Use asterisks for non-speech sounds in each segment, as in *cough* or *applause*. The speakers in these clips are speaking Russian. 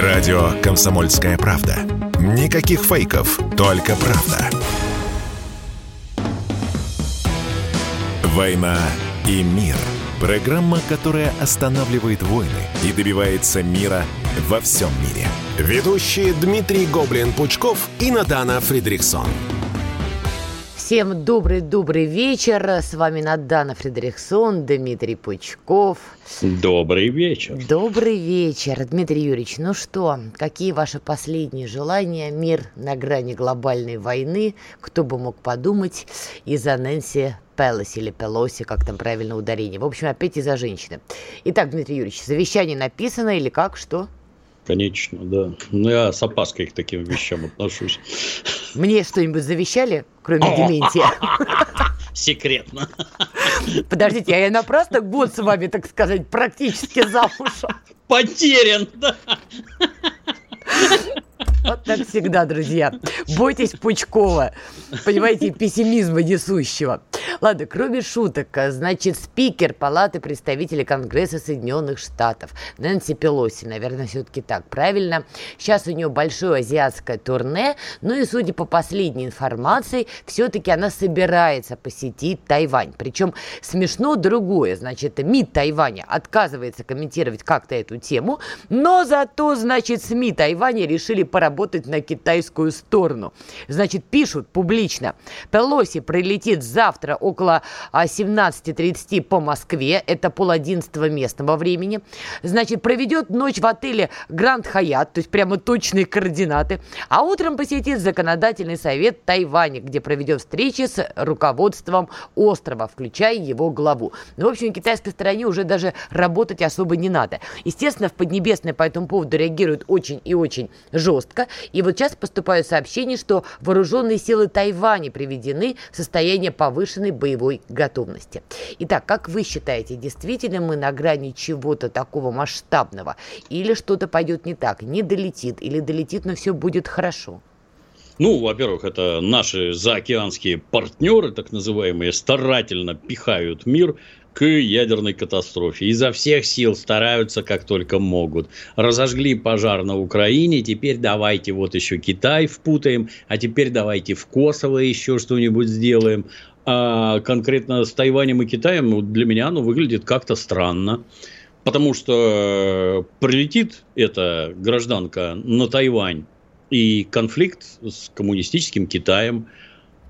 Радио «Комсомольская правда». Никаких фейков, только правда. «Война и мир». Программа, которая останавливает войны и добивается мира во всем мире. Ведущие Дмитрий Гоблин-Пучков и Надана Фридрихсон. Всем добрый-добрый вечер. С вами Надана Фредериксон, Дмитрий Пучков. Добрый вечер. Добрый вечер, Дмитрий Юрьевич. Ну что, какие ваши последние желания? Мир на грани глобальной войны. Кто бы мог подумать из-за Нэнси Пелоси или Пелоси, как там правильно ударение. В общем, опять из-за женщины. Итак, Дмитрий Юрьевич, завещание написано или как, что? Конечно, да. Ну, я с опаской к таким вещам отношусь. Мне что-нибудь завещали, кроме Дементия? *laughs* Секретно. Подождите, а я напрасно год с вами, так сказать, практически замужем. Потерян, да. Вот так всегда, друзья. Бойтесь Пучкова, понимаете, пессимизма несущего. Ладно, кроме шуток, значит, спикер Палаты представителей Конгресса Соединенных Штатов Нэнси Пелоси, наверное, все-таки так, правильно? Сейчас у нее большое азиатское турне, ну и, судя по последней информации, все-таки она собирается посетить Тайвань. Причем смешно другое, значит, МИД Тайваня отказывается комментировать как-то эту тему, но зато, значит, СМИ Тайваня решили поработать на китайскую сторону. Значит, пишут публично, Пелоси прилетит завтра около 17.30 по Москве, это пол одиннадцатого местного времени. Значит, проведет ночь в отеле Гранд Хаят, то есть прямо точные координаты. А утром посетит законодательный совет Тайваня, где проведет встречи с руководством острова, включая его главу. Ну, в общем, китайской стороне уже даже работать особо не надо. Естественно, в Поднебесной по этому поводу реагируют очень и очень жестко. И вот сейчас поступают сообщения, что вооруженные силы Тайваня приведены в состояние повышенной боевой готовности. Итак, как вы считаете, действительно мы на грани чего-то такого масштабного? Или что-то пойдет не так, не долетит, или долетит, но все будет хорошо? Ну, во-первых, это наши заокеанские партнеры, так называемые, старательно пихают мир к ядерной катастрофе. Изо всех сил стараются, как только могут. Разожгли пожар на Украине, теперь давайте вот еще Китай впутаем, а теперь давайте в Косово еще что-нибудь сделаем. А конкретно с Тайванем и Китаем ну, для меня оно выглядит как-то странно. Потому что прилетит эта гражданка на Тайвань и конфликт с коммунистическим Китаем,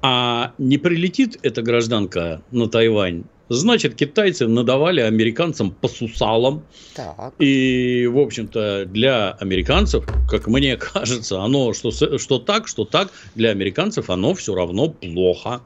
а не прилетит эта гражданка на Тайвань, значит, китайцы надавали американцам по сусалам. Так. И, в общем-то, для американцев, как мне *laughs* кажется, оно что, что так, что так, для американцев оно все равно плохо.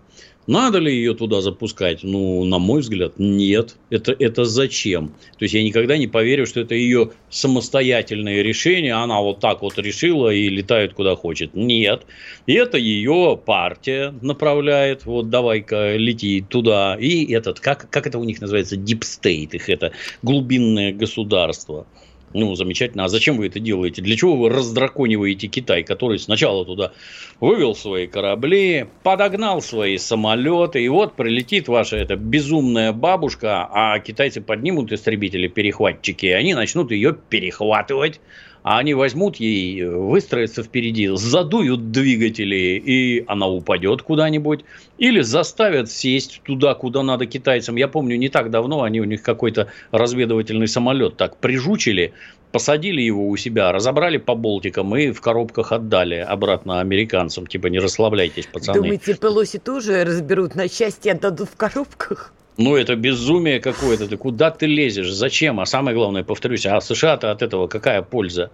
Надо ли ее туда запускать? Ну, на мой взгляд, нет. Это, это зачем? То есть я никогда не поверю, что это ее самостоятельное решение. Она вот так вот решила и летает куда хочет. Нет. И это ее партия направляет. Вот давай-ка лети туда. И этот, как, как это у них называется, state, их это глубинное государство. Ну, замечательно. А зачем вы это делаете? Для чего вы раздракониваете Китай, который сначала туда вывел свои корабли, подогнал свои самолеты, и вот прилетит ваша эта безумная бабушка, а китайцы поднимут истребители-перехватчики, и они начнут ее перехватывать, а они возьмут ей, выстроятся впереди, задуют двигатели, и она упадет куда-нибудь, или заставят сесть туда, куда надо китайцам. Я помню, не так давно они у них какой-то разведывательный самолет так прижучили, посадили его у себя, разобрали по болтикам и в коробках отдали обратно американцам. Типа, не расслабляйтесь, пацаны. Думаете, Пелоси тоже разберут на части и отдадут в коробках? Ну, это безумие какое-то. Ты куда ты лезешь? Зачем? А самое главное, повторюсь, а США-то от этого какая польза?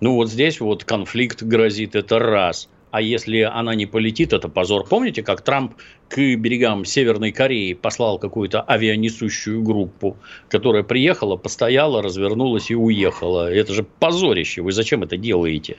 Ну, вот здесь вот конфликт грозит, это раз. А если она не полетит, это позор. Помните, как Трамп к берегам Северной Кореи послал какую-то авианесущую группу, которая приехала, постояла, развернулась и уехала? Это же позорище. Вы зачем это делаете?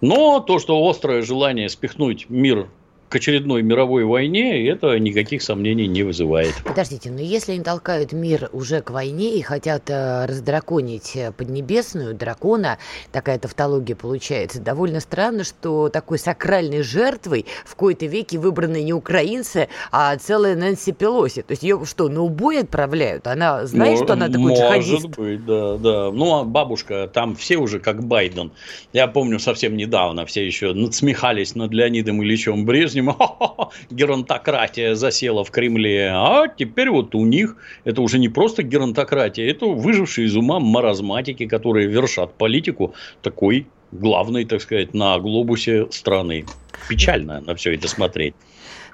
Но то, что острое желание спихнуть мир к очередной мировой войне, это никаких сомнений не вызывает. Подождите, но если они толкают мир уже к войне и хотят э, раздраконить э, Поднебесную, дракона, такая тавтология получается, довольно странно, что такой сакральной жертвой в кои-то веке выбраны не украинцы, а целая Нэнси Пелоси. То есть ее что, на убой отправляют? Она знает, что она такой может джихадист? Может быть, да, да. Ну, а бабушка, там все уже как Байден. Я помню совсем недавно, все еще надсмехались над Леонидом Ильичем Брежневым. *laughs* Геронтократия засела в Кремле. А теперь вот у них это уже не просто геронтократия, это выжившие из ума маразматики, которые вершат политику такой главной, так сказать, на глобусе страны. Печально на все это смотреть.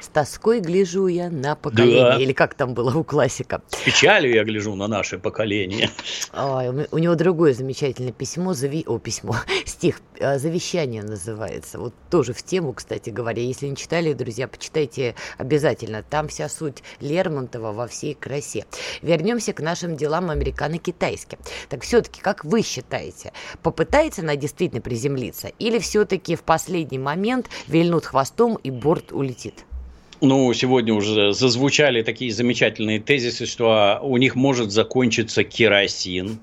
С тоской гляжу я на поколение. Да. Или как там было у классика. С печалью я гляжу на наше поколение. Ой, у него другое замечательное письмо, зави... о, письмо, *laughs* стих, э, завещание называется. Вот тоже в тему, кстати говоря. Если не читали, друзья, почитайте обязательно. Там вся суть Лермонтова во всей красе. Вернемся к нашим делам американо-китайским. Так все-таки, как вы считаете, попытается она действительно приземлиться? Или все-таки в последний момент вильнут хвостом и борт улетит? Ну, сегодня уже зазвучали такие замечательные тезисы, что у них может закончиться керосин.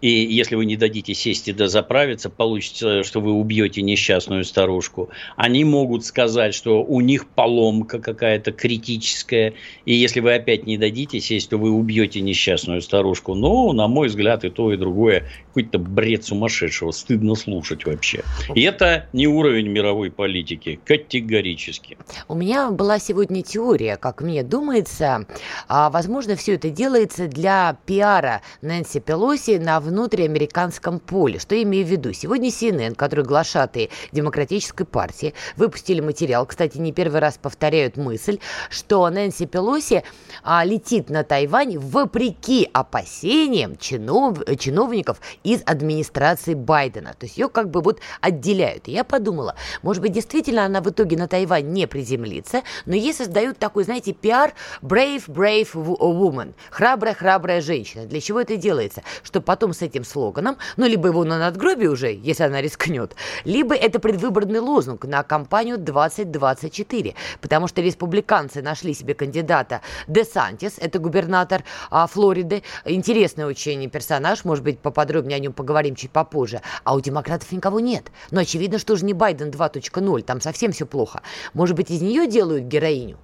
И если вы не дадите сесть и дозаправиться, получится, что вы убьете несчастную старушку. Они могут сказать, что у них поломка какая-то критическая, и если вы опять не дадите сесть, то вы убьете несчастную старушку. Но, на мой взгляд, и то, и другое какой-то бред сумасшедшего. Стыдно слушать вообще. И это не уровень мировой политики. Категорически. У меня была сегодня теория, как мне думается. А, возможно, все это делается для пиара Нэнси Пелоси на внутриамериканском поле. Что я имею в виду? Сегодня CNN, который глашатые Демократической партии, выпустили материал, кстати, не первый раз повторяют мысль, что Нэнси Пелоси а, летит на Тайвань вопреки опасениям чинов, чиновников из администрации Байдена. То есть ее как бы вот отделяют. И я подумала, может быть, действительно она в итоге на Тайвань не приземлится, но ей создают такой, знаете, пиар brave, brave woman. Храбрая-храбрая женщина. Для чего это делается? Чтобы потом с этим слоганом, ну, либо его на надгробие уже, если она рискнет, либо это предвыборный лозунг на кампанию 2024, потому что республиканцы нашли себе кандидата Де Сантис, это губернатор а, Флориды, интересный очень персонаж, может быть, поподробнее о нем поговорим чуть попозже, а у демократов никого нет. Но очевидно, что же не Байден 2.0, там совсем все плохо. Может быть, из нее делают героиню?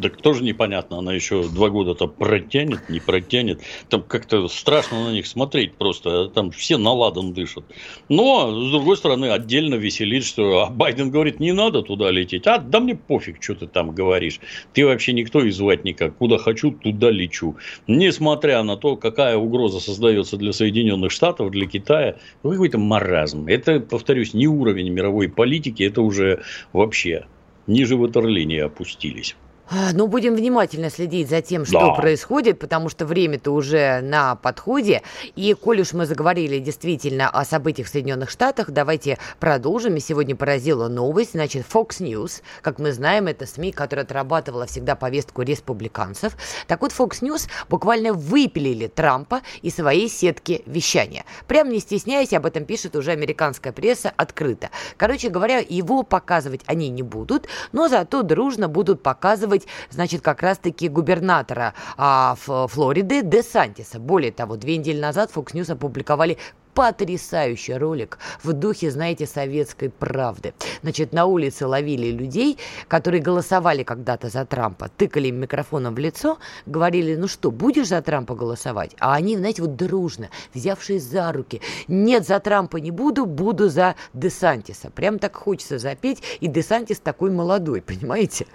Так тоже непонятно, она еще два года-то протянет, не протянет. Там как-то страшно на них смотреть просто, там все наладан дышат. Но, с другой стороны, отдельно веселит, что а Байден говорит, не надо туда лететь. А, да мне пофиг, что ты там говоришь. Ты вообще никто и звать никак. Куда хочу, туда лечу. Несмотря на то, какая угроза создается для Соединенных Штатов, для Китая, ну, какой-то маразм. Это, повторюсь, не уровень мировой политики, это уже вообще ниже ватерлинии опустились. А, ну, будем внимательно следить за тем, что да. происходит, потому что время-то уже на подходе. И, коль уж мы заговорили действительно о событиях в Соединенных Штатах, давайте продолжим. И сегодня поразила новость. Значит, Fox News, как мы знаем, это СМИ, которая отрабатывала всегда повестку республиканцев. Так вот, Fox News буквально выпилили Трампа из своей сетки вещания. Прям не стесняясь, об этом пишет уже американская пресса открыто. Короче говоря, его показывать они не будут, но зато дружно будут показывать быть, значит, как раз-таки губернатора а, Флориды Де Сантиса. Более того, две недели назад Fox News опубликовали потрясающий ролик в духе, знаете, советской правды. Значит, на улице ловили людей, которые голосовали когда-то за Трампа, тыкали им микрофоном в лицо, говорили, ну что, будешь за Трампа голосовать? А они, знаете, вот дружно, взявшись за руки, нет, за Трампа не буду, буду за Десантиса. Прям так хочется запеть, и Десантис такой молодой, *laughs* понимаете?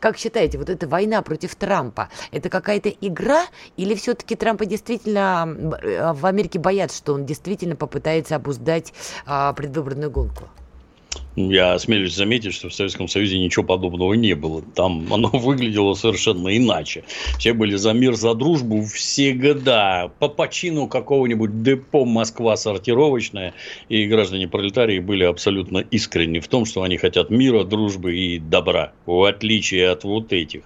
Как считаете, вот эта война против Трампа, это какая-то игра, или все-таки Трампа действительно э, в Америке боятся, что он действительно действительно попытается обуздать а, предвыборную гонку? Я осмелюсь заметить, что в Советском Союзе ничего подобного не было. Там оно *laughs* выглядело совершенно иначе. Все были за мир, за дружбу всегда. По почину какого-нибудь депо Москва сортировочная. И граждане пролетарии были абсолютно искренни в том, что они хотят мира, дружбы и добра. В отличие от вот этих.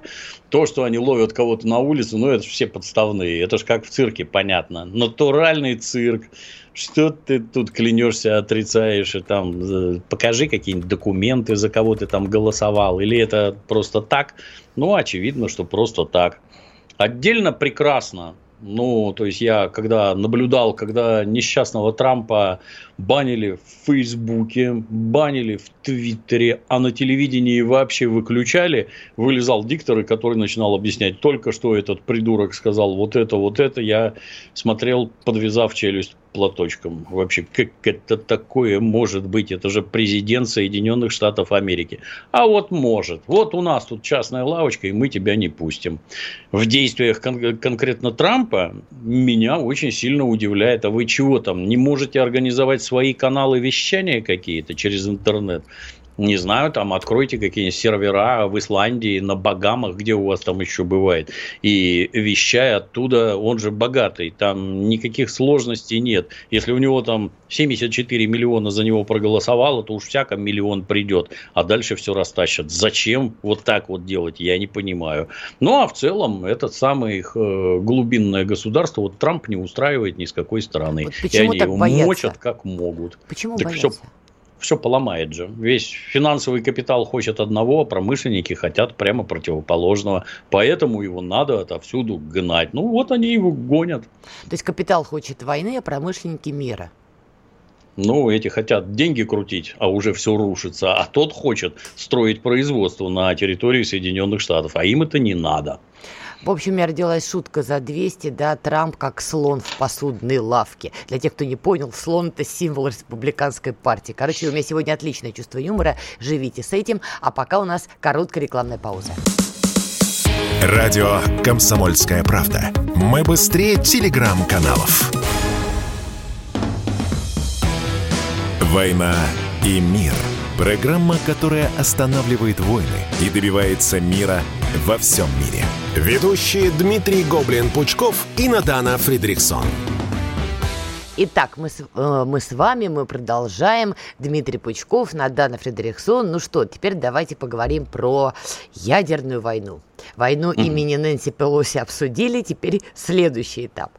То, что они ловят кого-то на улице, ну, это все подставные. Это же как в цирке, понятно. Натуральный цирк. Что ты тут клянешься, отрицаешь, и там покажи, какие какие-нибудь документы, за кого ты там голосовал, или это просто так? Ну, очевидно, что просто так. Отдельно прекрасно ну, то есть я когда наблюдал, когда несчастного Трампа банили в Фейсбуке, банили в Твиттере, а на телевидении вообще выключали, вылезал диктор, который начинал объяснять только, что этот придурок сказал вот это, вот это, я смотрел, подвязав челюсть платочком. Вообще, как это такое может быть? Это же президент Соединенных Штатов Америки. А вот может. Вот у нас тут частная лавочка, и мы тебя не пустим. В действиях кон- конкретно Трампа меня очень сильно удивляет. А вы чего там, не можете организовать свои каналы вещания какие-то через интернет? Не знаю, там откройте какие-нибудь сервера в Исландии, на Багамах, где у вас там еще бывает, и вещай оттуда, он же богатый, там никаких сложностей нет. Если у него там 74 миллиона за него проголосовало, то уж всяко миллион придет, а дальше все растащат. Зачем вот так вот делать, я не понимаю. Ну, а в целом, этот самый их э, глубинное государство, вот Трамп не устраивает ни с какой стороны. Вот и они его боятся? мочат как могут. Почему так боятся? Все все поломает же. Весь финансовый капитал хочет одного, а промышленники хотят прямо противоположного. Поэтому его надо отовсюду гнать. Ну вот они его гонят. То есть капитал хочет войны, а промышленники мира. Ну, эти хотят деньги крутить, а уже все рушится. А тот хочет строить производство на территории Соединенных Штатов. А им это не надо. В общем, у меня родилась шутка за 200, да, Трамп как слон в посудной лавке. Для тех, кто не понял, слон – это символ республиканской партии. Короче, у меня сегодня отличное чувство юмора, живите с этим. А пока у нас короткая рекламная пауза. Радио «Комсомольская правда». Мы быстрее телеграм-каналов. «Война и мир» – программа, которая останавливает войны и добивается мира во всем мире – Ведущие Дмитрий Гоблин-Пучков и Натана Фридриксон. Итак, мы с, э, мы с вами, мы продолжаем. Дмитрий Пучков, Надана Фредериксон. Ну что, теперь давайте поговорим про ядерную войну. Войну mm-hmm. имени Нэнси Пелоси обсудили, теперь следующий этап.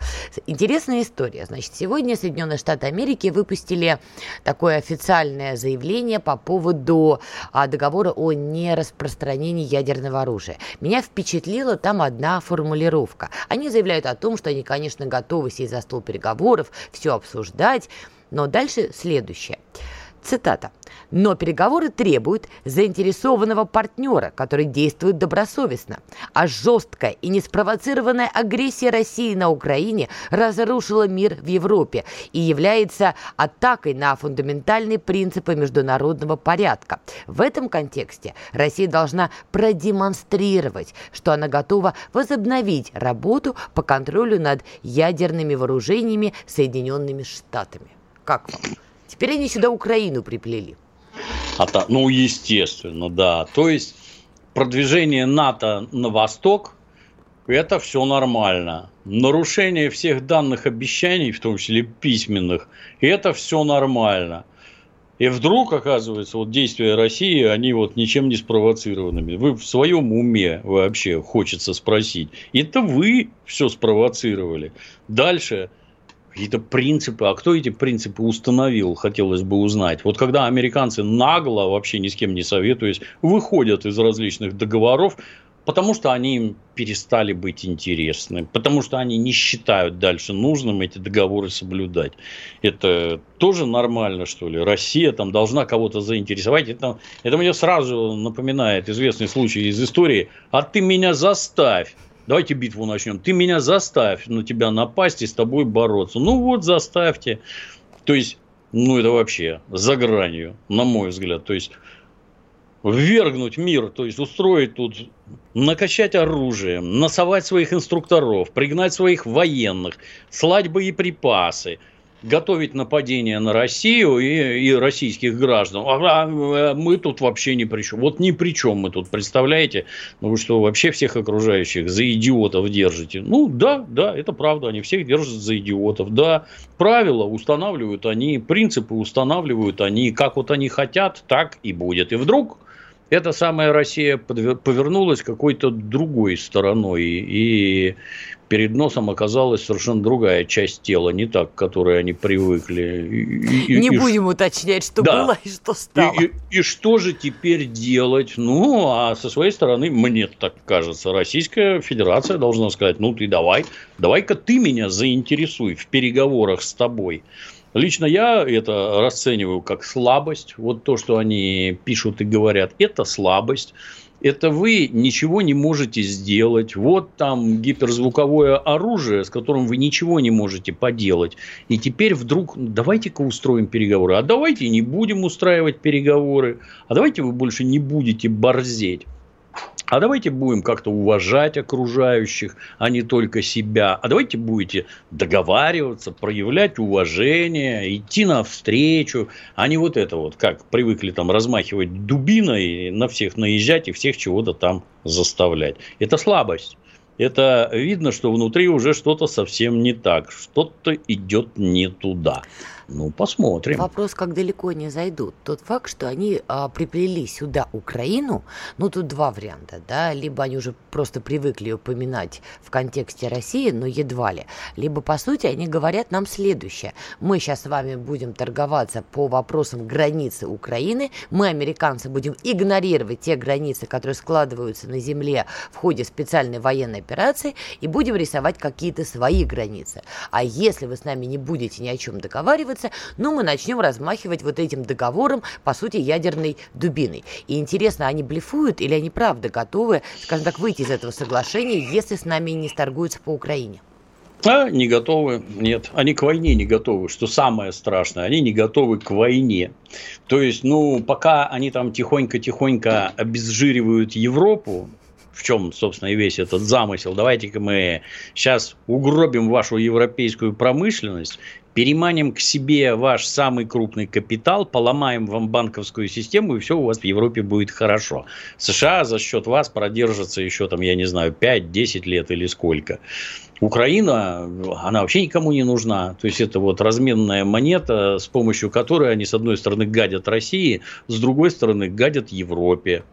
Интересная история. Значит, сегодня Соединенные Штаты Америки выпустили такое официальное заявление по поводу а, договора о нераспространении ядерного оружия. Меня впечатлила там одна формулировка. Они заявляют о том, что они, конечно, готовы сесть за стол переговоров, все обсуждать, но дальше следующее. Цитата. Но переговоры требуют заинтересованного партнера, который действует добросовестно. А жесткая и неспровоцированная агрессия России на Украине разрушила мир в Европе и является атакой на фундаментальные принципы международного порядка. В этом контексте Россия должна продемонстрировать, что она готова возобновить работу по контролю над ядерными вооружениями Соединенными Штатами. Как вам? Теперь они сюда Украину приплели. А та, ну, естественно, да. То есть продвижение НАТО на восток – это все нормально. Нарушение всех данных обещаний, в том числе письменных, это все нормально. И вдруг, оказывается, вот действия России, они вот ничем не спровоцированными. Вы в своем уме вообще, хочется спросить. Это вы все спровоцировали. Дальше – какие-то принципы. А кто эти принципы установил, хотелось бы узнать. Вот когда американцы нагло, вообще ни с кем не советуясь, выходят из различных договоров, потому что они им перестали быть интересны, потому что они не считают дальше нужным эти договоры соблюдать. Это тоже нормально, что ли? Россия там должна кого-то заинтересовать. Это, это мне сразу напоминает известный случай из истории. А ты меня заставь Давайте битву начнем. Ты меня заставь на тебя напасть и с тобой бороться. Ну вот, заставьте. То есть, ну это вообще за гранью, на мой взгляд. То есть, ввергнуть мир, то есть устроить тут, накачать оружие, насовать своих инструкторов, пригнать своих военных, слать боеприпасы – готовить нападение на Россию и, и российских граждан. А, а мы тут вообще ни при чем. Вот ни при чем мы тут, представляете? Ну вы что, вообще всех окружающих за идиотов держите? Ну да, да, это правда, они всех держат за идиотов. Да, правила устанавливают они, принципы устанавливают они, как вот они хотят, так и будет. И вдруг эта самая Россия повернулась какой-то другой стороной, и перед носом оказалась совершенно другая часть тела, не так, к которой они привыкли. И, не и, будем и, уточнять, что да. было и что стало. И, и, и что же теперь делать? Ну, а со своей стороны, мне так кажется, Российская Федерация должна сказать, ну ты давай, давай-ка ты меня заинтересуй в переговорах с тобой. Лично я это расцениваю как слабость. Вот то, что они пишут и говорят, это слабость. Это вы ничего не можете сделать. Вот там гиперзвуковое оружие, с которым вы ничего не можете поделать. И теперь вдруг давайте-ка устроим переговоры. А давайте не будем устраивать переговоры. А давайте вы больше не будете борзеть. А давайте будем как-то уважать окружающих, а не только себя. А давайте будете договариваться, проявлять уважение, идти навстречу, а не вот это вот, как привыкли там размахивать дубиной, на всех наезжать и всех чего-то там заставлять. Это слабость. Это видно, что внутри уже что-то совсем не так, что-то идет не туда. Ну, посмотрим. Вопрос, как далеко они зайдут. Тот факт, что они а, приплели сюда Украину, ну, тут два варианта, да, либо они уже просто привыкли упоминать в контексте России, но едва ли, либо, по сути, они говорят нам следующее. Мы сейчас с вами будем торговаться по вопросам границы Украины, мы, американцы, будем игнорировать те границы, которые складываются на земле в ходе специальной военной операции, и будем рисовать какие-то свои границы. А если вы с нами не будете ни о чем договариваться, договариваться, но мы начнем размахивать вот этим договором, по сути, ядерной дубиной. И интересно, они блефуют или они правда готовы, скажем так, выйти из этого соглашения, если с нами не сторгуются по Украине? А, не готовы, нет. Они к войне не готовы, что самое страшное. Они не готовы к войне. То есть, ну, пока они там тихонько-тихонько обезжиривают Европу, в чем, собственно, и весь этот замысел. Давайте-ка мы сейчас угробим вашу европейскую промышленность, переманим к себе ваш самый крупный капитал, поломаем вам банковскую систему, и все у вас в Европе будет хорошо. США за счет вас продержится еще, там, я не знаю, 5-10 лет или сколько. Украина, она вообще никому не нужна. То есть, это вот разменная монета, с помощью которой они, с одной стороны, гадят России, с другой стороны, гадят Европе.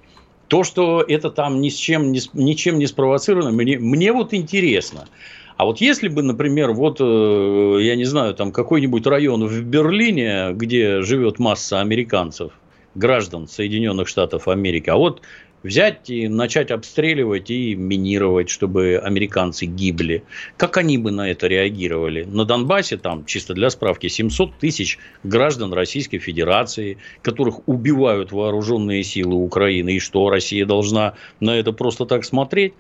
То, что это там ни с чем, ни, ничем не спровоцировано, мне, мне вот интересно – а вот если бы, например, вот, э, я не знаю, там какой-нибудь район в Берлине, где живет масса американцев, граждан Соединенных Штатов Америки, а вот взять и начать обстреливать и минировать, чтобы американцы гибли. Как они бы на это реагировали? На Донбассе, там, чисто для справки, 700 тысяч граждан Российской Федерации, которых убивают вооруженные силы Украины. И что, Россия должна на это просто так смотреть?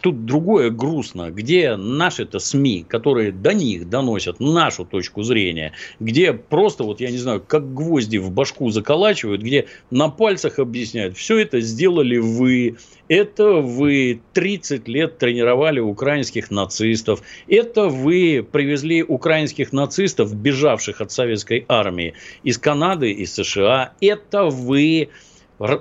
Тут другое грустно, где наши-то СМИ, которые до них доносят нашу точку зрения, где просто, вот я не знаю, как гвозди в башку заколачивают, где на пальцах объясняют, все это сделали вы, это вы 30 лет тренировали украинских нацистов, это вы привезли украинских нацистов, бежавших от советской армии из Канады, из США, это вы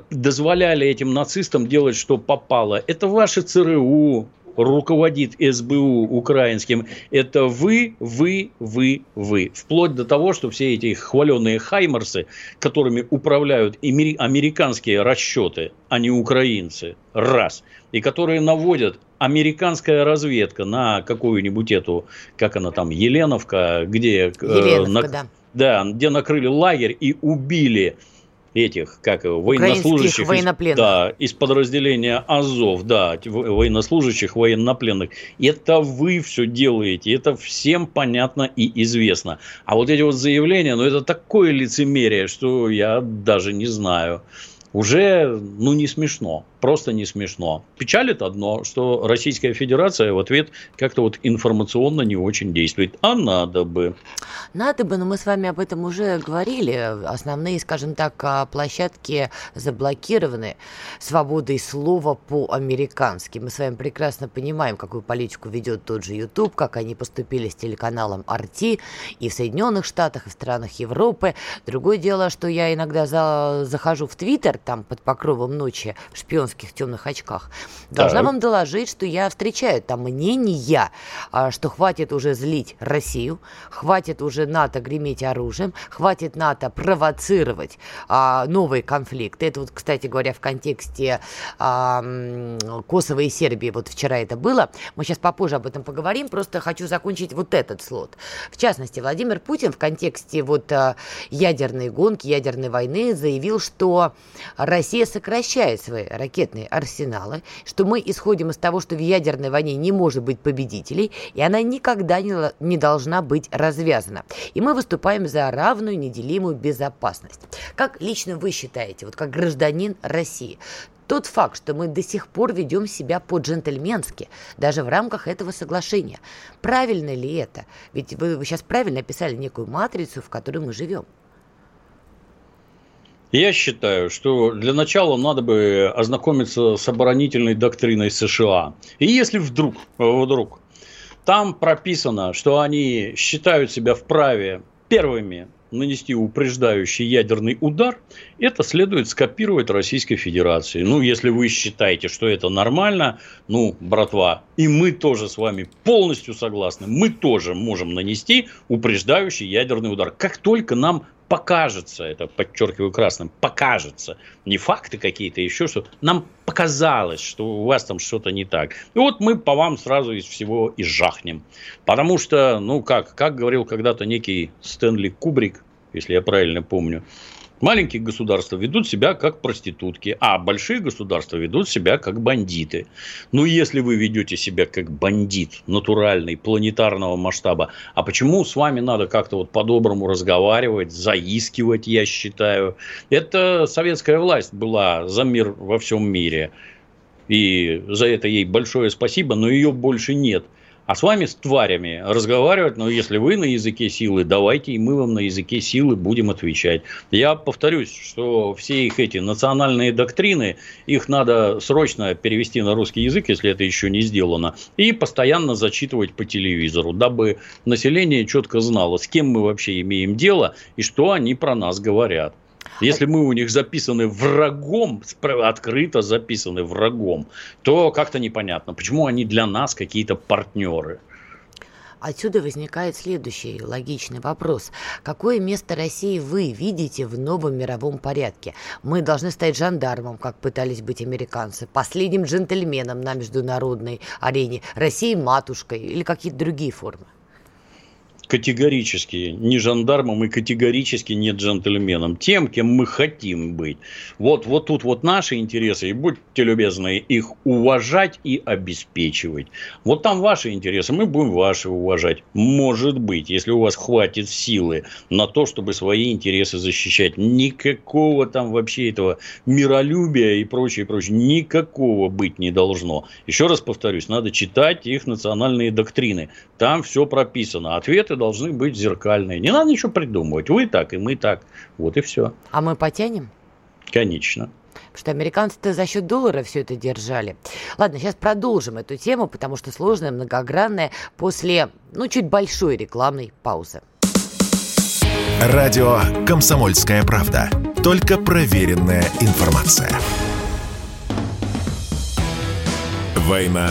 дозволяли этим нацистам делать, что попало. Это ваши ЦРУ, руководит СБУ украинским, это вы, вы, вы, вы. Вплоть до того, что все эти хваленные хаймерсы, которыми управляют американские расчеты, а не украинцы, раз, и которые наводят американская разведка на какую-нибудь эту, как она там, Еленовка, где, э, Еленовка, э, на, да. Да, где накрыли лагерь и убили этих, как военнослужащих военнопленных. Из, да, из подразделения Азов, да, военнослужащих, военнопленных. Это вы все делаете, это всем понятно и известно. А вот эти вот заявления, ну это такое лицемерие, что я даже не знаю. Уже, ну, не смешно просто не смешно. Печалит одно, что Российская Федерация в ответ как-то вот информационно не очень действует. А надо бы. Надо бы, но мы с вами об этом уже говорили. Основные, скажем так, а, площадки заблокированы свободой слова по-американски. Мы с вами прекрасно понимаем, какую политику ведет тот же YouTube, как они поступили с телеканалом RT и в Соединенных Штатах, и в странах Европы. Другое дело, что я иногда за... захожу в Твиттер, там под покровом ночи в шпионских темных очках, должна так. вам доложить, что я встречаю там мнения, а, что хватит уже злить Россию, хватит уже НАТО греметь оружием, хватит НАТО провоцировать а, новые конфликты. Это вот, кстати говоря, в контексте а, Косово и Сербии, вот вчера это было. Мы сейчас попозже об этом поговорим, просто хочу закончить вот этот слот. В частности, Владимир Путин в контексте вот а, ядерной гонки, ядерной войны заявил, что Россия сокращает свои ракетные арсеналы, что мы исходим из того, что в ядерной войне не может быть победителей, и она никогда не, не должна быть развязана. И мы выступаем за равную неделимую безопасность. Как лично вы считаете, вот как гражданин России, тот факт, что мы до сих пор ведем себя по-джентльменски, даже в рамках этого соглашения. Правильно ли это? Ведь вы, сейчас правильно описали некую матрицу, в которой мы живем. Я считаю, что для начала надо бы ознакомиться с оборонительной доктриной США. И если вдруг, вдруг там прописано, что они считают себя вправе первыми нанести упреждающий ядерный удар, это следует скопировать Российской Федерации. Ну, если вы считаете, что это нормально, ну, братва, и мы тоже с вами полностью согласны, мы тоже можем нанести упреждающий ядерный удар. Как только нам покажется, это подчеркиваю красным, покажется, не факты какие-то, еще что, нам показалось, что у вас там что-то не так. И вот мы по вам сразу из всего и жахнем. Потому что, ну как, как говорил когда-то некий Стэнли Кубрик, если я правильно помню, Маленькие государства ведут себя как проститутки, а большие государства ведут себя как бандиты. Ну, если вы ведете себя как бандит натуральный, планетарного масштаба, а почему с вами надо как-то вот по-доброму разговаривать, заискивать, я считаю. Это советская власть была за мир во всем мире. И за это ей большое спасибо, но ее больше нет – а с вами, с тварями, разговаривать, но если вы на языке силы, давайте и мы вам на языке силы будем отвечать. Я повторюсь, что все их эти национальные доктрины, их надо срочно перевести на русский язык, если это еще не сделано, и постоянно зачитывать по телевизору, дабы население четко знало, с кем мы вообще имеем дело и что они про нас говорят. Если мы у них записаны врагом, открыто записаны врагом, то как-то непонятно, почему они для нас какие-то партнеры. Отсюда возникает следующий логичный вопрос. Какое место России вы видите в новом мировом порядке? Мы должны стать жандармом, как пытались быть американцы, последним джентльменом на международной арене, Россией матушкой или какие-то другие формы? Категорически не жандармом и категорически не джентльменом, тем, кем мы хотим быть. Вот, вот тут вот наши интересы, и будьте любезны их уважать и обеспечивать. Вот там ваши интересы, мы будем ваши уважать. Может быть, если у вас хватит силы на то, чтобы свои интересы защищать. Никакого там вообще этого миролюбия и прочее, прочее, никакого быть не должно. Еще раз повторюсь, надо читать их национальные доктрины. Там все прописано. Ответы должны быть зеркальные. Не надо ничего придумывать. Вы так, и мы так. Вот и все. А мы потянем? Конечно. Потому что американцы-то за счет доллара все это держали. Ладно, сейчас продолжим эту тему, потому что сложная, многогранная, после, ну, чуть большой рекламной паузы. Радио «Комсомольская правда». Только проверенная информация. «Война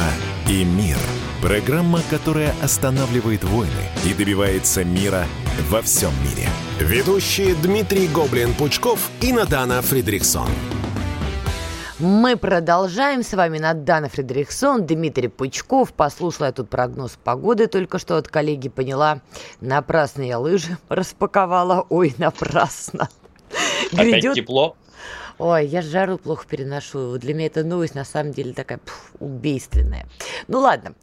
и мир» – Программа, которая останавливает войны и добивается мира во всем мире. Ведущие Дмитрий Гоблин-Пучков и Надана Фридриксон. Мы продолжаем. С вами Надана Фредериксон, Дмитрий Пучков. Послушала я тут прогноз погоды только что от коллеги поняла. Напрасно я лыжи *laughs* распаковала. Ой, напрасно. Опять Грядет... тепло? Ой, я жару плохо переношу. Для меня эта новость на самом деле такая пф, убийственная. Ну ладно,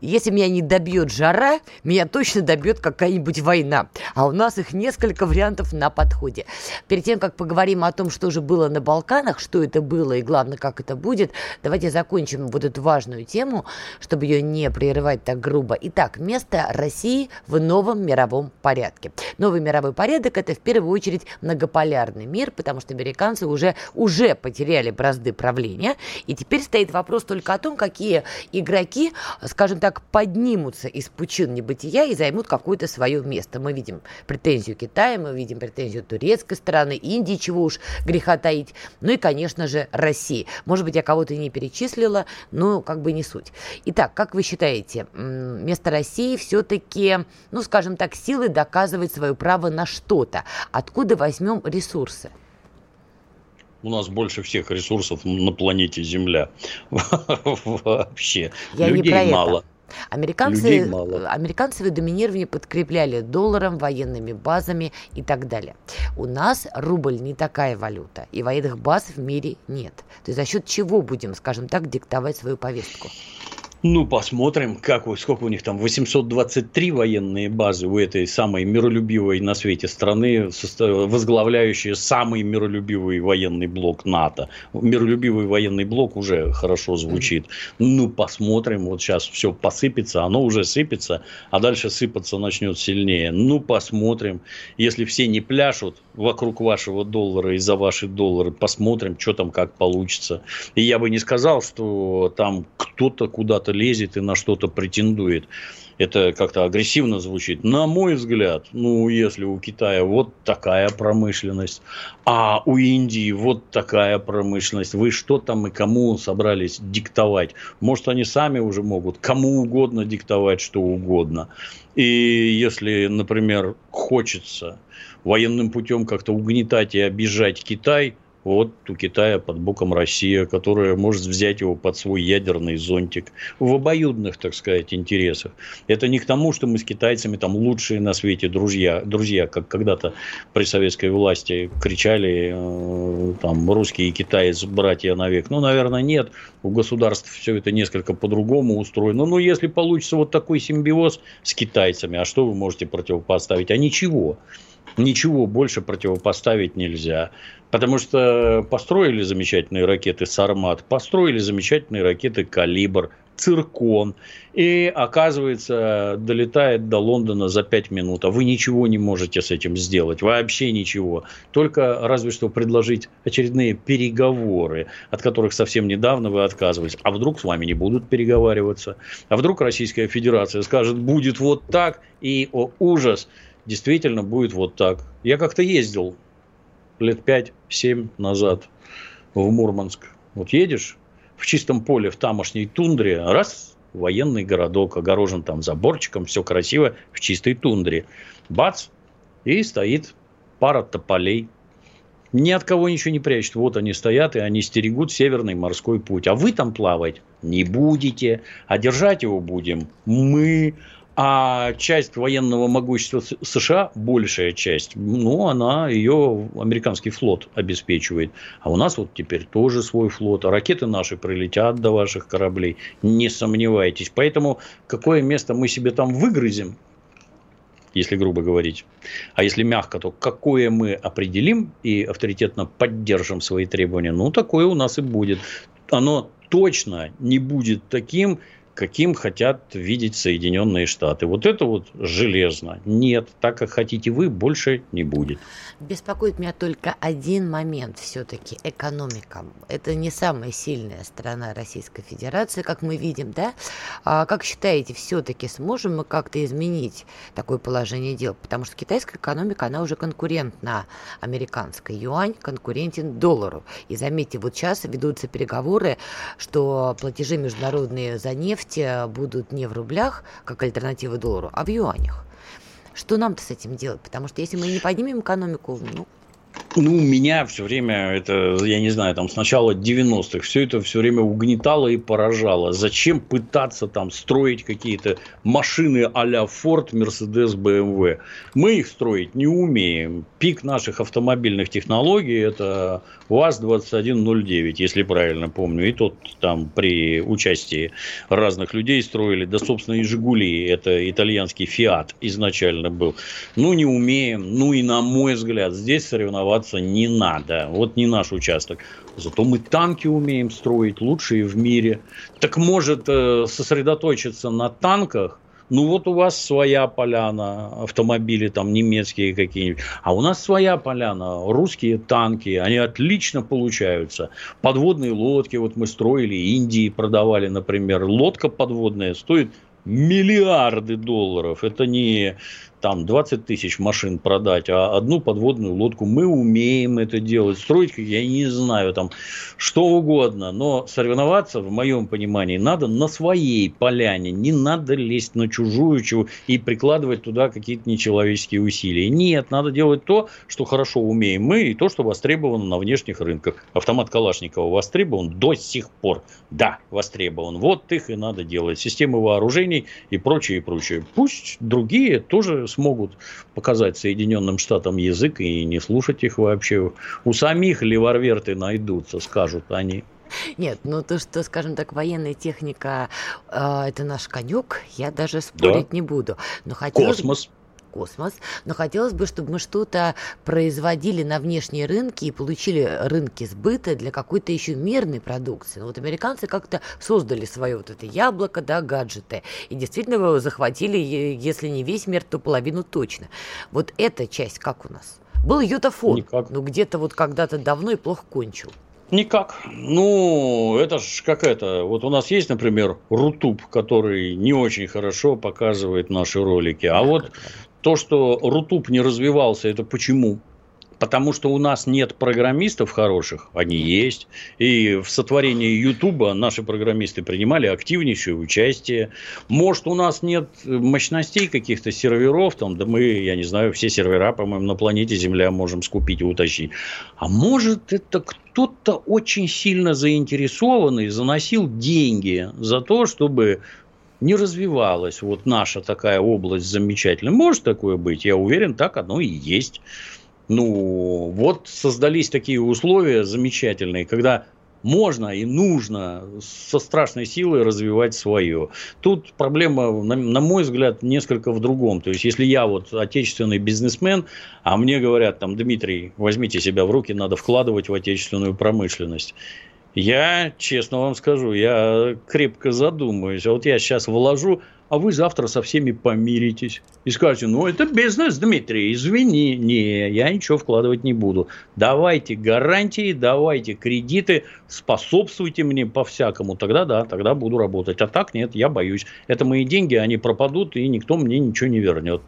если меня не добьет жара, меня точно добьет какая-нибудь война. А у нас их несколько вариантов на подходе. Перед тем, как поговорим о том, что же было на Балканах, что это было и главное, как это будет, давайте закончим вот эту важную тему, чтобы ее не прерывать так грубо. Итак, место России в новом мировом порядке. Новый мировой порядок – это в первую очередь многополярный мир, потому что американцы уже уже потеряли бразды правления, и теперь стоит вопрос только о том, какие игроки, скажем так, поднимутся из пучин небытия и займут какое-то свое место. Мы видим претензию Китая, мы видим претензию турецкой стороны, Индии, чего уж греха таить, ну и, конечно же, России. Может быть, я кого-то не перечислила, но как бы не суть. Итак, как вы считаете, место России все-таки, ну, скажем так, силы доказывать свое право на что-то? Откуда возьмем ресурсы? У нас больше всех ресурсов на планете Земля. *laughs* Вообще. Я Людей мало. Это. Американцы, американцы в доминировании подкрепляли долларом, военными базами и так далее. У нас рубль не такая валюта, и военных баз в мире нет. То есть за счет чего будем, скажем так, диктовать свою повестку? Ну, посмотрим, как, сколько у них там, 823 военные базы у этой самой миролюбивой на свете страны, возглавляющие самый миролюбивый военный блок НАТО. Миролюбивый военный блок уже хорошо звучит. Ну, посмотрим, вот сейчас все посыпется, оно уже сыпется, а дальше сыпаться начнет сильнее. Ну, посмотрим. Если все не пляшут вокруг вашего доллара и за ваши доллары, посмотрим, что там как получится. И я бы не сказал, что там кто-то куда-то лезет и на что-то претендует. Это как-то агрессивно звучит. На мой взгляд, ну, если у Китая вот такая промышленность, а у Индии вот такая промышленность, вы что там и кому собрались диктовать? Может, они сами уже могут кому угодно диктовать что угодно. И если, например, хочется военным путем как-то угнетать и обижать Китай, вот у Китая под боком Россия, которая может взять его под свой ядерный зонтик в обоюдных, так сказать, интересах. Это не к тому, что мы с китайцами там лучшие на свете друзья, друзья как когда-то при советской власти кричали э, там русские и китаец братья навек. Ну, наверное, нет. У государств все это несколько по-другому устроено. Но если получится вот такой симбиоз с китайцами, а что вы можете противопоставить? А ничего ничего больше противопоставить нельзя. Потому что построили замечательные ракеты «Сармат», построили замечательные ракеты «Калибр», «Циркон». И, оказывается, долетает до Лондона за 5 минут. А вы ничего не можете с этим сделать. Вообще ничего. Только разве что предложить очередные переговоры, от которых совсем недавно вы отказывались. А вдруг с вами не будут переговариваться? А вдруг Российская Федерация скажет, будет вот так, и, о ужас, действительно будет вот так. Я как-то ездил лет 5-7 назад в Мурманск. Вот едешь в чистом поле, в тамошней тундре, раз, военный городок, огорожен там заборчиком, все красиво, в чистой тундре. Бац, и стоит пара тополей. Ни от кого ничего не прячет. Вот они стоят, и они стерегут Северный морской путь. А вы там плавать не будете, а держать его будем мы. А часть военного могущества США, большая часть, ну, она ее американский флот обеспечивает. А у нас вот теперь тоже свой флот. Ракеты наши прилетят до ваших кораблей, не сомневайтесь. Поэтому какое место мы себе там выгрызем, если грубо говорить. А если мягко, то какое мы определим и авторитетно поддержим свои требования, ну, такое у нас и будет. Оно точно не будет таким, каким хотят видеть Соединенные Штаты. Вот это вот железно. Нет, так как хотите вы, больше не будет. Беспокоит меня только один момент все-таки – экономика. Это не самая сильная страна Российской Федерации, как мы видим, да? А как считаете, все-таки сможем мы как-то изменить такое положение дел? Потому что китайская экономика, она уже конкурентна американской. Юань конкурентен доллару. И заметьте, вот сейчас ведутся переговоры, что платежи международные за нефть нефти будут не в рублях, как альтернатива доллару, а в юанях. Что нам-то с этим делать? Потому что если мы не поднимем экономику, ну, ну, меня все время, это, я не знаю, там с начала 90-х, все это все время угнетало и поражало. Зачем пытаться там строить какие-то машины а-ля Ford, Mercedes, BMW? Мы их строить не умеем. Пик наших автомобильных технологий – это УАЗ-2109, если правильно помню. И тот там при участии разных людей строили. Да, собственно, и «Жигули» – это итальянский «Фиат» изначально был. Ну, не умеем. Ну, и на мой взгляд, здесь соревноваться волноваться не надо. Вот не наш участок. Зато мы танки умеем строить, лучшие в мире. Так может э, сосредоточиться на танках, Ну вот у вас своя поляна, автомобили там немецкие какие-нибудь, а у нас своя поляна, русские танки, они отлично получаются. Подводные лодки, вот мы строили, Индии продавали, например, лодка подводная стоит миллиарды долларов. Это не там 20 тысяч машин продать, а одну подводную лодку. Мы умеем это делать, строить, я не знаю, там что угодно. Но соревноваться, в моем понимании, надо на своей поляне. Не надо лезть на чужую чего и прикладывать туда какие-то нечеловеческие усилия. Нет, надо делать то, что хорошо умеем мы, и то, что востребовано на внешних рынках. Автомат Калашникова востребован до сих пор. Да, востребован. Вот их и надо делать. Системы вооружений и прочее, и прочее. Пусть другие тоже смогут показать Соединенным Штатам язык и не слушать их вообще. У самих леварверты найдутся, скажут они. Нет, ну то, что, скажем так, военная техника э, это наш конек, я даже спорить да. не буду. Но хотелось... Космос космос, но хотелось бы, чтобы мы что-то производили на внешние рынки и получили рынки сбыта для какой-то еще мирной продукции. Ну, вот американцы как-то создали свое вот это яблоко, да, гаджеты, и действительно захватили, если не весь мир, то половину точно. Вот эта часть как у нас? Был YotaPhone, Никак. ну где-то вот когда-то давно и плохо кончил. Никак. Ну, это ж как это. Вот у нас есть, например, Рутуб, который не очень хорошо показывает наши ролики. А вот то, что Рутуб не развивался, это почему? Потому что у нас нет программистов хороших, они есть. И в сотворении Ютуба наши программисты принимали активнейшее участие. Может, у нас нет мощностей каких-то серверов, там, да мы, я не знаю, все сервера, по-моему, на планете Земля можем скупить и утащить. А может, это кто-то очень сильно заинтересованный заносил деньги за то, чтобы не развивалась вот наша такая область замечательная. Может такое быть? Я уверен, так оно и есть. Ну, вот создались такие условия замечательные, когда можно и нужно со страшной силой развивать свое. Тут проблема, на, на мой взгляд, несколько в другом. То есть, если я вот отечественный бизнесмен, а мне говорят, там, Дмитрий, возьмите себя в руки, надо вкладывать в отечественную промышленность. Я, честно вам скажу, я крепко задумаюсь. А вот я сейчас вложу, а вы завтра со всеми помиритесь. И скажете, ну, это бизнес, Дмитрий, извини. Не, я ничего вкладывать не буду. Давайте гарантии, давайте кредиты, способствуйте мне по-всякому. Тогда да, тогда буду работать. А так нет, я боюсь. Это мои деньги, они пропадут, и никто мне ничего не вернет.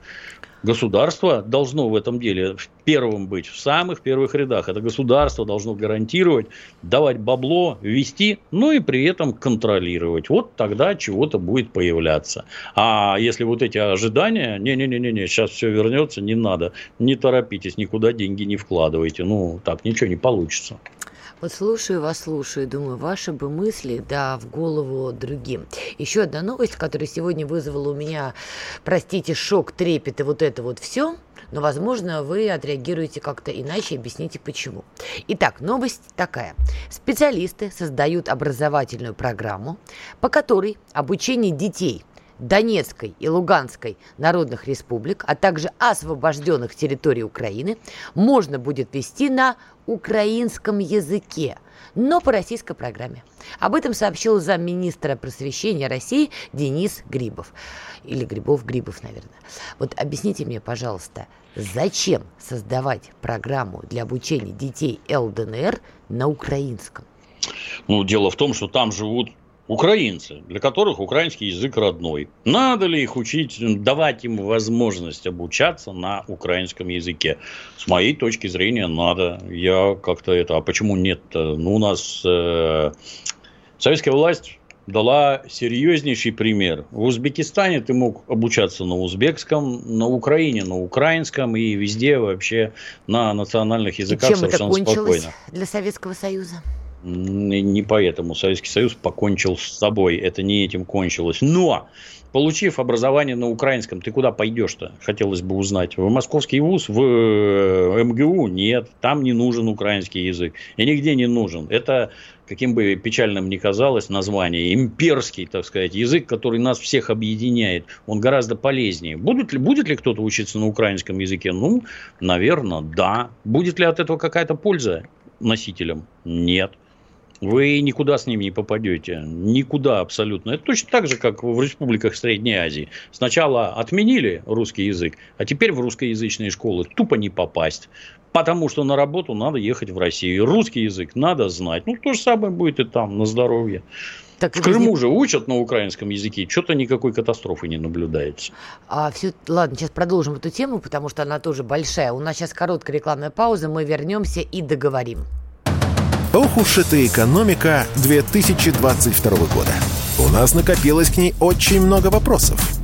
Государство должно в этом деле в первом быть, в самых первых рядах. Это государство должно гарантировать, давать бабло, вести, ну и при этом контролировать. Вот тогда чего-то будет появляться. А если вот эти ожидания, не-не-не, сейчас все вернется, не надо, не торопитесь, никуда деньги не вкладывайте. Ну, так ничего не получится. Вот слушаю вас, слушаю, думаю, ваши бы мысли, да, в голову другим. Еще одна новость, которая сегодня вызвала у меня, простите, шок, трепет и вот это вот все, но, возможно, вы отреагируете как-то иначе, объясните почему. Итак, новость такая. Специалисты создают образовательную программу, по которой обучение детей – Донецкой и Луганской народных республик, а также освобожденных территорий Украины, можно будет вести на украинском языке, но по российской программе. Об этом сообщил замминистра просвещения России Денис Грибов. Или Грибов-Грибов, наверное. Вот объясните мне, пожалуйста, зачем создавать программу для обучения детей ЛДНР на украинском? Ну, дело в том, что там живут украинцы, для которых украинский язык родной. Надо ли их учить, давать им возможность обучаться на украинском языке? С моей точки зрения, надо. Я как-то это... А почему нет? -то? Ну, у нас э, советская власть дала серьезнейший пример. В Узбекистане ты мог обучаться на узбекском, на Украине на украинском и везде вообще на национальных языках и чем совершенно это кончилось спокойно. для Советского Союза? Не поэтому Советский Союз покончил с собой. Это не этим кончилось. Но получив образование на украинском, ты куда пойдешь-то? Хотелось бы узнать. В московский вуз, в э, МГУ нет. Там не нужен украинский язык. И нигде не нужен. Это, каким бы печальным ни казалось название, имперский, так сказать, язык, который нас всех объединяет. Он гораздо полезнее. Будет ли, будет ли кто-то учиться на украинском языке? Ну, наверное, да. Будет ли от этого какая-то польза носителям? Нет. Вы никуда с ними не попадете. Никуда абсолютно. Это точно так же, как в республиках Средней Азии. Сначала отменили русский язык, а теперь в русскоязычные школы тупо не попасть. Потому что на работу надо ехать в Россию. Русский язык надо знать. Ну, то же самое будет и там, на здоровье. Так, в Крыму не... же учат на украинском языке, что-то никакой катастрофы не наблюдается. А, все, ладно, сейчас продолжим эту тему, потому что она тоже большая. У нас сейчас короткая рекламная пауза, мы вернемся и договорим. Ох уж эта экономика 2022 года. У нас накопилось к ней очень много вопросов.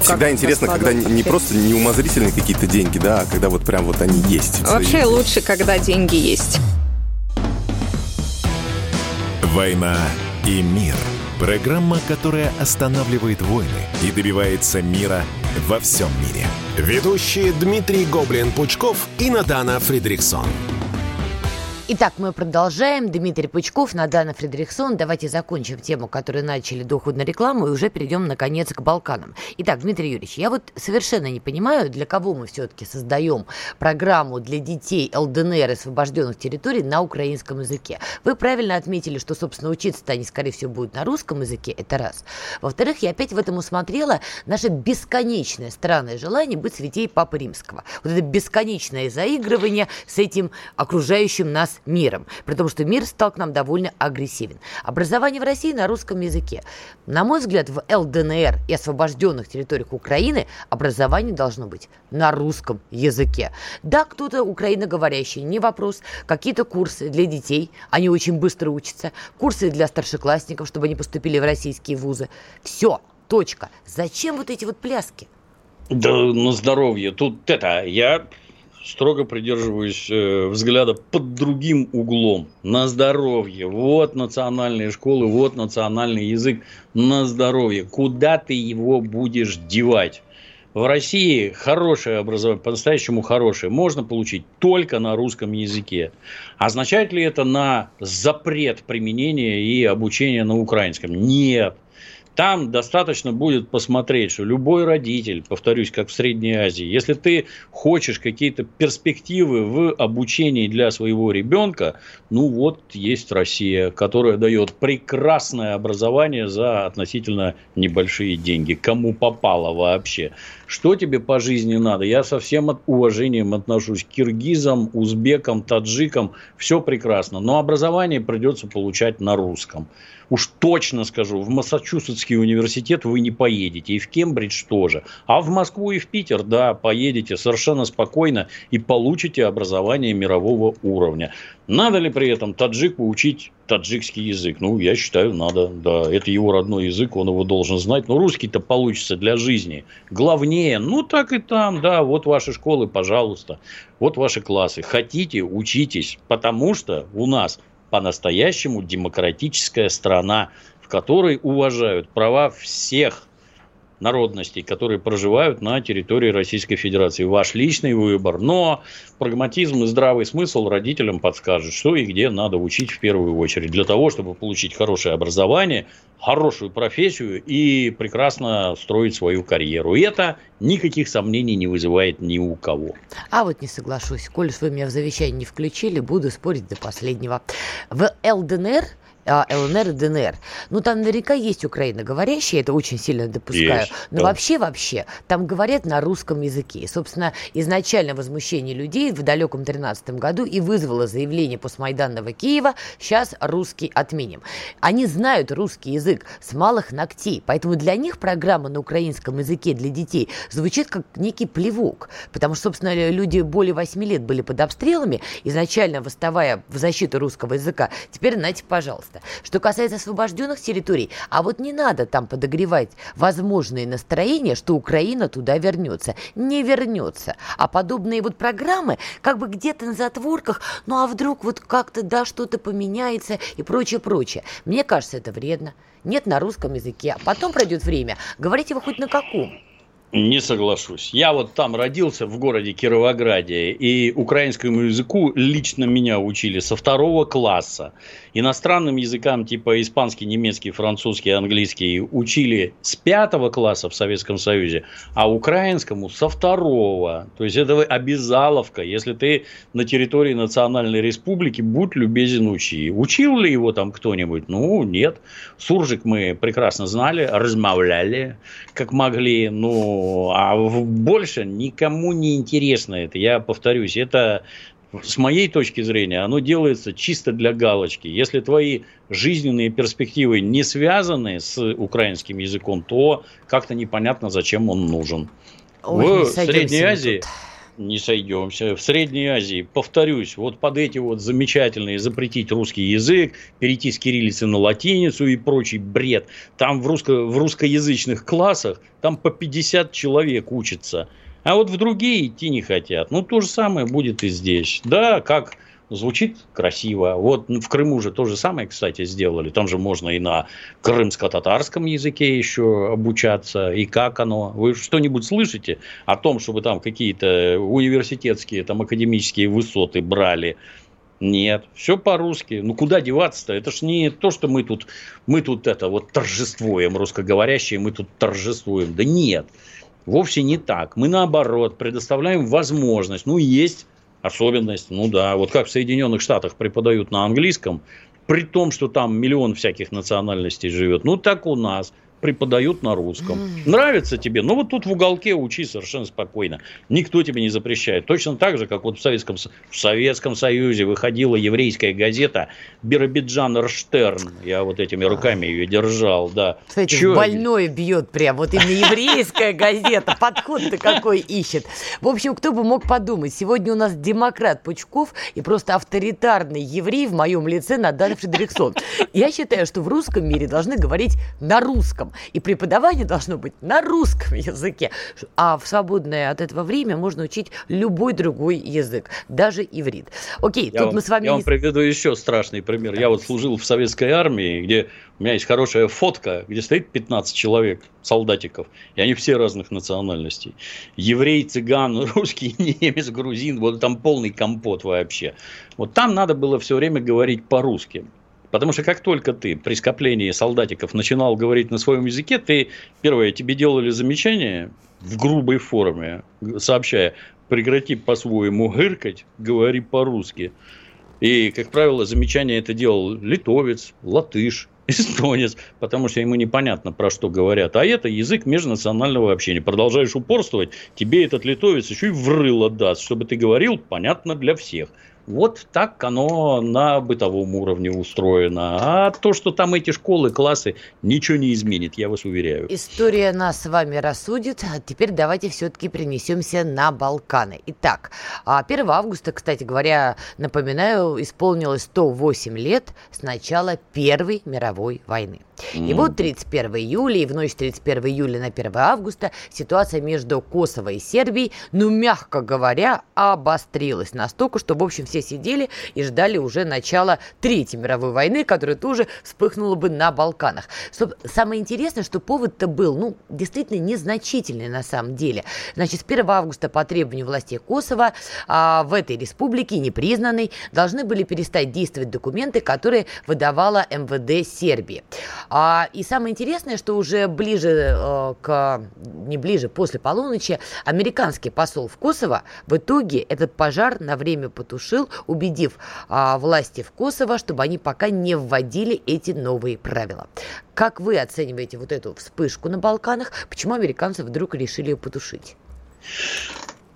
Всегда интересно, когда не просто неумозрительные какие-то деньги, да, а когда вот прям вот они есть. Вообще лучше, когда деньги есть. «Война и мир» – программа, которая останавливает войны и добивается мира во всем мире. Ведущие Дмитрий Гоблин-Пучков и Надана Фридриксон. Итак, мы продолжаем. Дмитрий Пучков, Надана Фредериксон. Давайте закончим тему, которую начали до ухода на рекламу, и уже перейдем, наконец, к Балканам. Итак, Дмитрий Юрьевич, я вот совершенно не понимаю, для кого мы все-таки создаем программу для детей ЛДНР освобожденных территорий на украинском языке. Вы правильно отметили, что, собственно, учиться-то они, скорее всего, будут на русском языке. Это раз. Во-вторых, я опять в этом усмотрела наше бесконечное странное желание быть святей Папы Римского. Вот это бесконечное заигрывание с этим окружающим нас миром, при том, что мир стал к нам довольно агрессивен. Образование в России на русском языке. На мой взгляд, в ЛДНР и освобожденных территориях Украины образование должно быть на русском языке. Да, кто-то украиноговорящий, не вопрос. Какие-то курсы для детей, они очень быстро учатся. Курсы для старшеклассников, чтобы они поступили в российские вузы. Все, точка. Зачем вот эти вот пляски? Да на здоровье. Тут это, я строго придерживаюсь э, взгляда под другим углом. На здоровье. Вот национальные школы, вот национальный язык. На здоровье. Куда ты его будешь девать? В России хорошее образование, по-настоящему хорошее, можно получить только на русском языке. Означает ли это на запрет применения и обучения на украинском? Нет. Там достаточно будет посмотреть, что любой родитель, повторюсь, как в Средней Азии, если ты хочешь какие-то перспективы в обучении для своего ребенка, ну вот есть Россия, которая дает прекрасное образование за относительно небольшие деньги. Кому попало вообще. Что тебе по жизни надо? Я со всем от уважением отношусь к киргизам, узбекам, таджикам. Все прекрасно. Но образование придется получать на русском уж точно скажу, в Массачусетский университет вы не поедете, и в Кембридж тоже. А в Москву и в Питер, да, поедете совершенно спокойно и получите образование мирового уровня. Надо ли при этом таджику учить таджикский язык? Ну, я считаю, надо, да. Это его родной язык, он его должен знать. Но русский-то получится для жизни. Главнее, ну, так и там, да, вот ваши школы, пожалуйста. Вот ваши классы. Хотите, учитесь, потому что у нас по-настоящему демократическая страна, в которой уважают права всех народностей, которые проживают на территории Российской Федерации. Ваш личный выбор. Но прагматизм и здравый смысл родителям подскажут, что и где надо учить в первую очередь. Для того, чтобы получить хорошее образование, хорошую профессию и прекрасно строить свою карьеру. И это никаких сомнений не вызывает ни у кого. А вот не соглашусь. Коль вы меня в завещание не включили, буду спорить до последнего. В ЛДНР ЛНР и ДНР. Ну, там наверняка есть украиноговорящие, это очень сильно допускаю. Есть, Но да. вообще, вообще, там говорят на русском языке. И, собственно, изначально возмущение людей в далеком 13 году и вызвало заявление постмайданного Киева «сейчас русский отменим». Они знают русский язык с малых ногтей, поэтому для них программа на украинском языке для детей звучит как некий плевок, потому что, собственно, люди более 8 лет были под обстрелами, изначально восставая в защиту русского языка. Теперь, знаете, пожалуйста, пожалуйста. Что касается освобожденных территорий, а вот не надо там подогревать возможные настроения, что Украина туда вернется. Не вернется. А подобные вот программы как бы где-то на затворках, ну а вдруг вот как-то, да, что-то поменяется и прочее, прочее. Мне кажется, это вредно. Нет на русском языке. А потом пройдет время. Говорите вы хоть на каком. Не соглашусь. Я вот там родился в городе Кировограде, и украинскому языку лично меня учили со второго класса. Иностранным языкам типа испанский, немецкий, французский, английский учили с пятого класса в Советском Союзе, а украинскому со второго. То есть это обязаловка. Если ты на территории национальной республики, будь любезен учи. Учил ли его там кто-нибудь? Ну, нет. Суржик мы прекрасно знали, размовляли как могли, ну, а больше никому не интересно это. Я повторюсь, это с моей точки зрения, оно делается чисто для галочки. Если твои жизненные перспективы не связаны с украинским языком, то как-то непонятно, зачем он нужен. Ой, в Средней Азии тут не сойдемся. В Средней Азии, повторюсь, вот под эти вот замечательные запретить русский язык, перейти с кириллицы на латиницу и прочий бред. Там в, русско, в русскоязычных классах там по 50 человек учатся. А вот в другие идти не хотят. Ну, то же самое будет и здесь. Да, как звучит красиво. Вот в Крыму же то же самое, кстати, сделали. Там же можно и на крымско-татарском языке еще обучаться. И как оно? Вы что-нибудь слышите о том, чтобы там какие-то университетские, там академические высоты брали? Нет, все по-русски. Ну куда деваться-то? Это ж не то, что мы тут, мы тут это вот торжествуем, русскоговорящие, мы тут торжествуем. Да нет, вовсе не так. Мы наоборот предоставляем возможность. Ну есть особенность. Ну да, вот как в Соединенных Штатах преподают на английском, при том, что там миллион всяких национальностей живет, ну так у нас – преподают на русском. Mm. Нравится тебе? Ну, вот тут в уголке учи совершенно спокойно. Никто тебе не запрещает. Точно так же, как вот в Советском, в Советском Союзе выходила еврейская газета Биробиджан Рштерн. Я вот этими руками ее держал, да. Кстати, Чё? больной бьет прям. Вот именно еврейская газета. Подход-то какой ищет. В общем, кто бы мог подумать. Сегодня у нас демократ Пучков и просто авторитарный еврей в моем лице Надан Фредериксон. Я считаю, что в русском мире должны говорить на русском русском. И преподавание должно быть на русском языке. А в свободное от этого время можно учить любой другой язык, даже иврит. Окей, я тут вам, мы с вами... Я вам приведу еще страшный пример. Да. Я вот служил в советской армии, где у меня есть хорошая фотка, где стоит 15 человек, солдатиков, и они все разных национальностей. Еврей, цыган, *laughs* русский, немец, грузин, вот там полный компот вообще. Вот там надо было все время говорить по-русски. Потому что как только ты при скоплении солдатиков начинал говорить на своем языке, ты, первое, тебе делали замечание в грубой форме, сообщая, прекрати по-своему гыркать, говори по-русски. И, как правило, замечание это делал литовец, латыш, *laughs* эстонец, потому что ему непонятно, про что говорят. А это язык межнационального общения. Продолжаешь упорствовать, тебе этот литовец еще и врыло даст, чтобы ты говорил понятно для всех. Вот так оно на бытовом уровне устроено. А то, что там эти школы, классы, ничего не изменит, я вас уверяю. История нас с вами рассудит. Теперь давайте все-таки перенесемся на Балканы. Итак, 1 а августа, кстати говоря, напоминаю, исполнилось 108 лет с начала Первой мировой войны. И вот 31 июля и в ночь 31 июля на 1 августа ситуация между Косово и Сербией, ну, мягко говоря, обострилась настолько, что, в общем, все сидели и ждали уже начала Третьей мировой войны, которая тоже вспыхнула бы на Балканах. Самое интересное, что повод-то был, ну, действительно незначительный на самом деле. Значит, с 1 августа по требованию властей Косово а, в этой республике, непризнанной, должны были перестать действовать документы, которые выдавала МВД Сербии. А, и самое интересное, что уже ближе э, к, не ближе, после полуночи, американский посол в Косово в итоге этот пожар на время потушил, убедив а, власти в Косово, чтобы они пока не вводили эти новые правила. Как вы оцениваете вот эту вспышку на Балканах? Почему американцы вдруг решили ее потушить?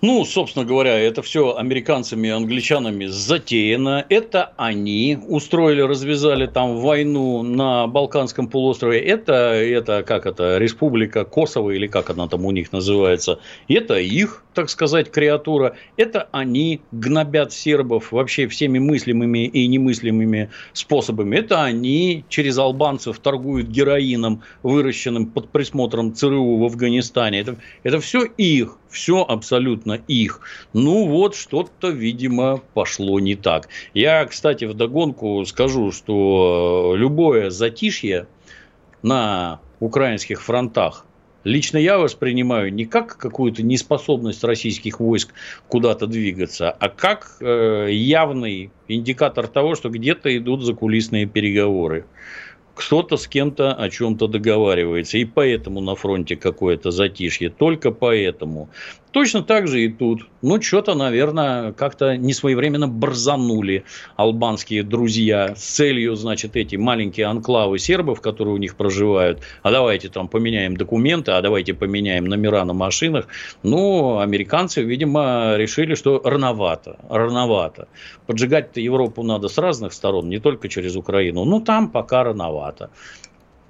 Ну, собственно говоря, это все американцами и англичанами затеяно. Это они устроили, развязали там войну на Балканском полуострове. Это, это как это, республика Косово или как она там у них называется. Это их, так сказать, креатура. Это они гнобят сербов вообще всеми мыслимыми и немыслимыми способами. Это они через албанцев торгуют героином, выращенным под присмотром ЦРУ в Афганистане. Это, это все их все абсолютно их. Ну вот, что-то, видимо, пошло не так. Я, кстати, вдогонку скажу, что любое затишье на украинских фронтах Лично я воспринимаю не как какую-то неспособность российских войск куда-то двигаться, а как э, явный индикатор того, что где-то идут закулисные переговоры кто-то с кем-то о чем-то договаривается, и поэтому на фронте какое-то затишье, только поэтому. Точно так же и тут. Ну, что-то, наверное, как-то несвоевременно борзанули албанские друзья с целью, значит, эти маленькие анклавы сербов, которые у них проживают, а давайте там поменяем документы, а давайте поменяем номера на машинах. Ну, американцы, видимо, решили, что рановато, рановато. Поджигать-то Европу надо с разных сторон, не только через Украину. Ну, там пока рановато.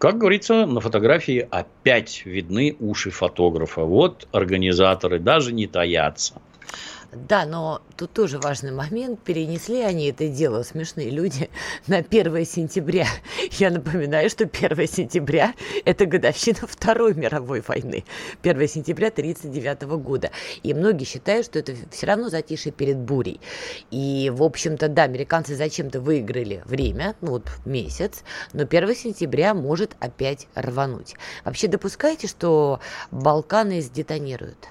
Как говорится, на фотографии опять видны уши фотографа. Вот организаторы даже не таятся. Да, но тут тоже важный момент. Перенесли они это дело, смешные люди, *laughs* на 1 сентября. Я напоминаю, что 1 сентября – это годовщина Второй мировой войны. 1 сентября 1939 года. И многие считают, что это все равно затишье перед бурей. И, в общем-то, да, американцы зачем-то выиграли время, ну вот месяц, но 1 сентября может опять рвануть. Вообще допускаете, что Балканы сдетонируют?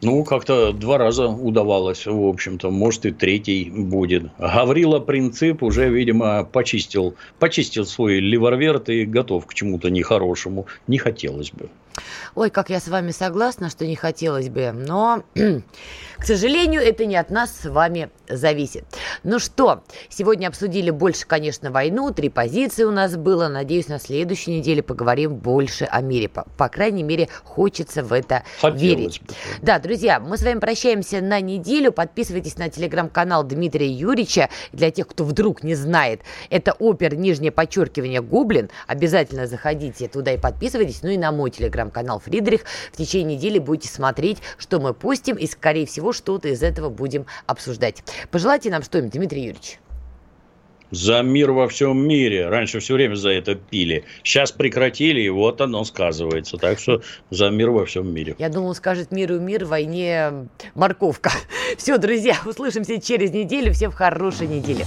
Ну, как-то два раза удавалось, в общем-то, может и третий будет. Гаврила Принцип уже, видимо, почистил, почистил свой ливерверт и готов к чему-то нехорошему. Не хотелось бы. Ой, как я с вами согласна, что не хотелось бы, но, *clears throat* к сожалению, это не от нас с вами зависит. Ну что, сегодня обсудили больше, конечно, войну, три позиции у нас было. Надеюсь, на следующей неделе поговорим больше о мире. По, по крайней мере, хочется в это Хотелось верить. Бы. Да, друзья, мы с вами прощаемся на неделю. Подписывайтесь на телеграм-канал Дмитрия Юрьевича. Для тех, кто вдруг не знает, это опер, нижнее подчеркивание, Гоблин. Обязательно заходите туда и подписывайтесь. Ну и на мой телеграм-канал Фридрих. В течение недели будете смотреть, что мы постим, и, скорее всего, что-то из этого будем обсуждать. Пожелайте нам что-нибудь, Дмитрий Юрьевич. За мир во всем мире. Раньше все время за это пили. Сейчас прекратили, и вот оно сказывается. Так что за мир во всем мире. Я думал, скажет миру мир, войне морковка. *laughs* Все, друзья, услышимся через неделю. Всем хорошей недели.